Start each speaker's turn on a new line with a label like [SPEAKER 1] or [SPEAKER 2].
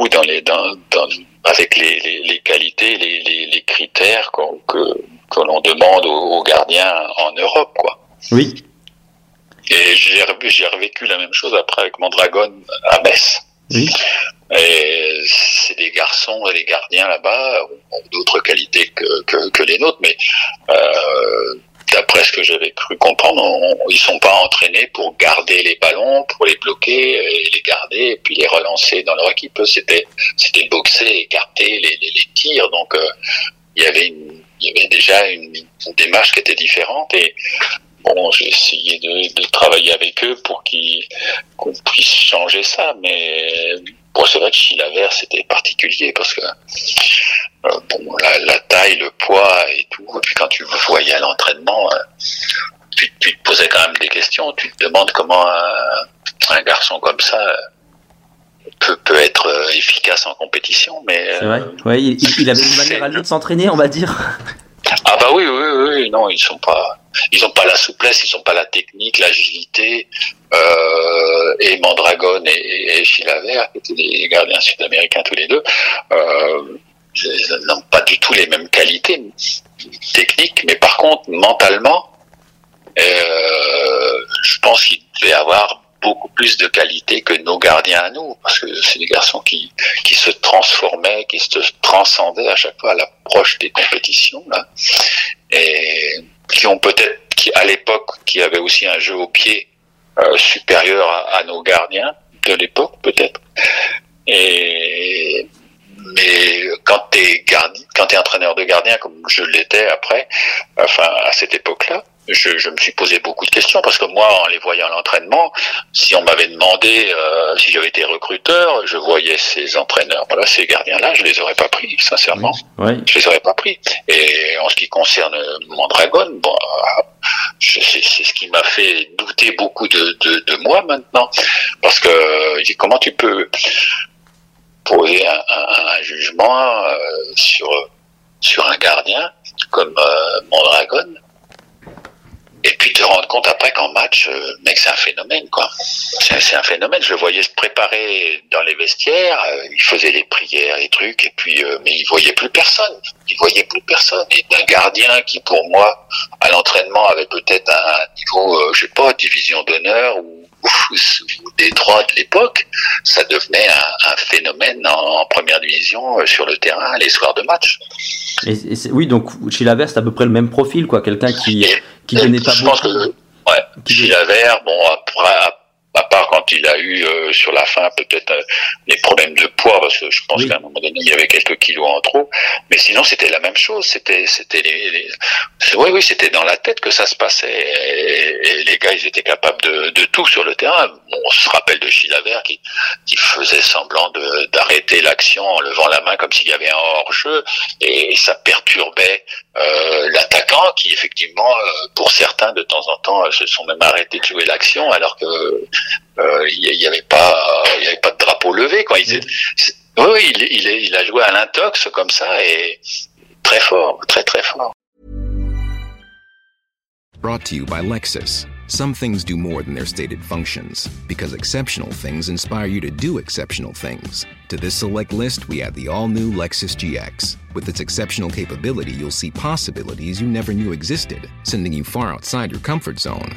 [SPEAKER 1] Pas du tout dans les, dans, dans, avec les, les, les qualités, les, critères que, que l'on demande aux, aux gardiens en Europe, quoi.
[SPEAKER 2] Oui.
[SPEAKER 1] Et j'ai re- j'ai revécu la même chose après avec mon dragon à Metz.
[SPEAKER 2] Oui.
[SPEAKER 1] Et c'est des garçons, les gardiens là-bas ont d'autres qualités que, que, que les nôtres, mais euh, ce que j'avais cru comprendre, on- ils sont pas entraînés pour garder les ballons, pour les bloquer et les garder et puis les relancer dans leur équipe. C'était c'était boxer, écarter les, tirs, donc euh, il y avait y avait déjà une, démarche qui était différente. Et bon, j'ai essayé de, travailler avec eux pour qu'ils qu'on puisse changer ça, mais bon, c'est vrai que chez la Vert c'était particulier parce que euh, bon, la, la taille, le poids et tout, et puis quand tu voyais à l'entraînement, euh, tu, tu te posais quand même des questions, tu te demandes comment un, un garçon comme ça euh, peut, peut être efficace en compétition, mais
[SPEAKER 2] C'est vrai. Ouais, il, il- avait une manière à lui de s'entraîner, on va dire.
[SPEAKER 1] ah bah oui, oui, oui, oui, non, ils sont pas, ils ont pas la souplesse, ils ont pas la technique, l'agilité. Euh, et Mandragon et, et, Chilavert, qui étaient des gardiens sud-américains tous les deux, euh, n'ont pas du tout les mêmes qualités techniques, mais par contre mentalement, euh, je pense qu'ils devaient avoir beaucoup plus de qualité que nos gardiens à nous, parce que c'est des garçons qui, qui se transformaient, qui se transcendaient à chaque fois à l'approche des compétitions, là, et qui ont peut-être, qui à l'époque, qui avaient aussi un jeu au pied euh, supérieur à, à nos gardiens de l'époque, peut-être. Et mais quand t'es gardien, quand t'es entraîneur de gardien, comme je l'étais après, enfin à cette époque-là, je, je me suis posé beaucoup de questions parce que moi, en les voyant à l'entraînement, si on m'avait demandé euh, si j'avais été recruteur, je voyais ces entraîneurs, voilà, ces gardiens-là, je les aurais pas pris, sincèrement,
[SPEAKER 2] Ouais.
[SPEAKER 1] je les aurais pas pris. Et en ce qui concerne mon dragon, bon, c'est ce qui m'a fait douter beaucoup de, de, de moi maintenant, parce que je dis, comment tu peux poser un, un- un jugement euh, sur sur un gardien comme euh, Mondragon et puis te rendre compte après qu'en match, euh, mec, c'est un phénomène, quoi. C'est un phénomène. Je le voyais se préparer dans les vestiaires, euh, il faisait les prières, les trucs, et puis, euh, mais il voyait plus personne. Il voyait plus personne. Et un gardien qui, pour moi, à l'entraînement, avait peut-être un niveau, euh, je sais pas, division d'honneur ou, ou, ou Détroit de l'époque, ça devenait un, un phénomène en, en première division euh, sur le terrain les soirs de match.
[SPEAKER 2] Et, et c'est- oui, donc chez la c'est à peu près le même profil, quoi. Quelqu'un qui,
[SPEAKER 1] Et-
[SPEAKER 2] qui donnait pas
[SPEAKER 1] je pense
[SPEAKER 2] beaucoup.
[SPEAKER 1] que ouais,
[SPEAKER 2] Qui-
[SPEAKER 1] Gilles Lavert, bon après part quand il a eu euh, sur la fin peut-être euh, des problèmes de poids parce que je pense
[SPEAKER 2] Oui.
[SPEAKER 1] qu'à un moment donné il y avait quelques kilos en trop, mais sinon c'était la même chose, c'était c'était les, les- oui oui c'était dans la tête que ça se passait et, et les gars ils étaient capables de, de tout sur le terrain. On se rappelle de Gilles Lavert qui qui faisait semblant de d'arrêter l'action en levant la main comme s'il y avait un hors-jeu et ça perturbait euh, l'attaquant qui effectivement euh, pour certains de temps en temps euh, se sont même arrêtés de jouer l'action alors que il y, y avait pas il y avait pas de drapeau levé quoi. Il, c'est- oui, oui, il, il, est- il a joué à l'intox comme ça et très fort, très très fort.
[SPEAKER 3] Brought to you by Lexus. Some things do more than their stated functions, because exceptional things inspire you to do exceptional things. To this select list, we add the all new Lexus GX. With its exceptional capability, you'll see possibilities you never knew existed, sending you far outside your comfort zone.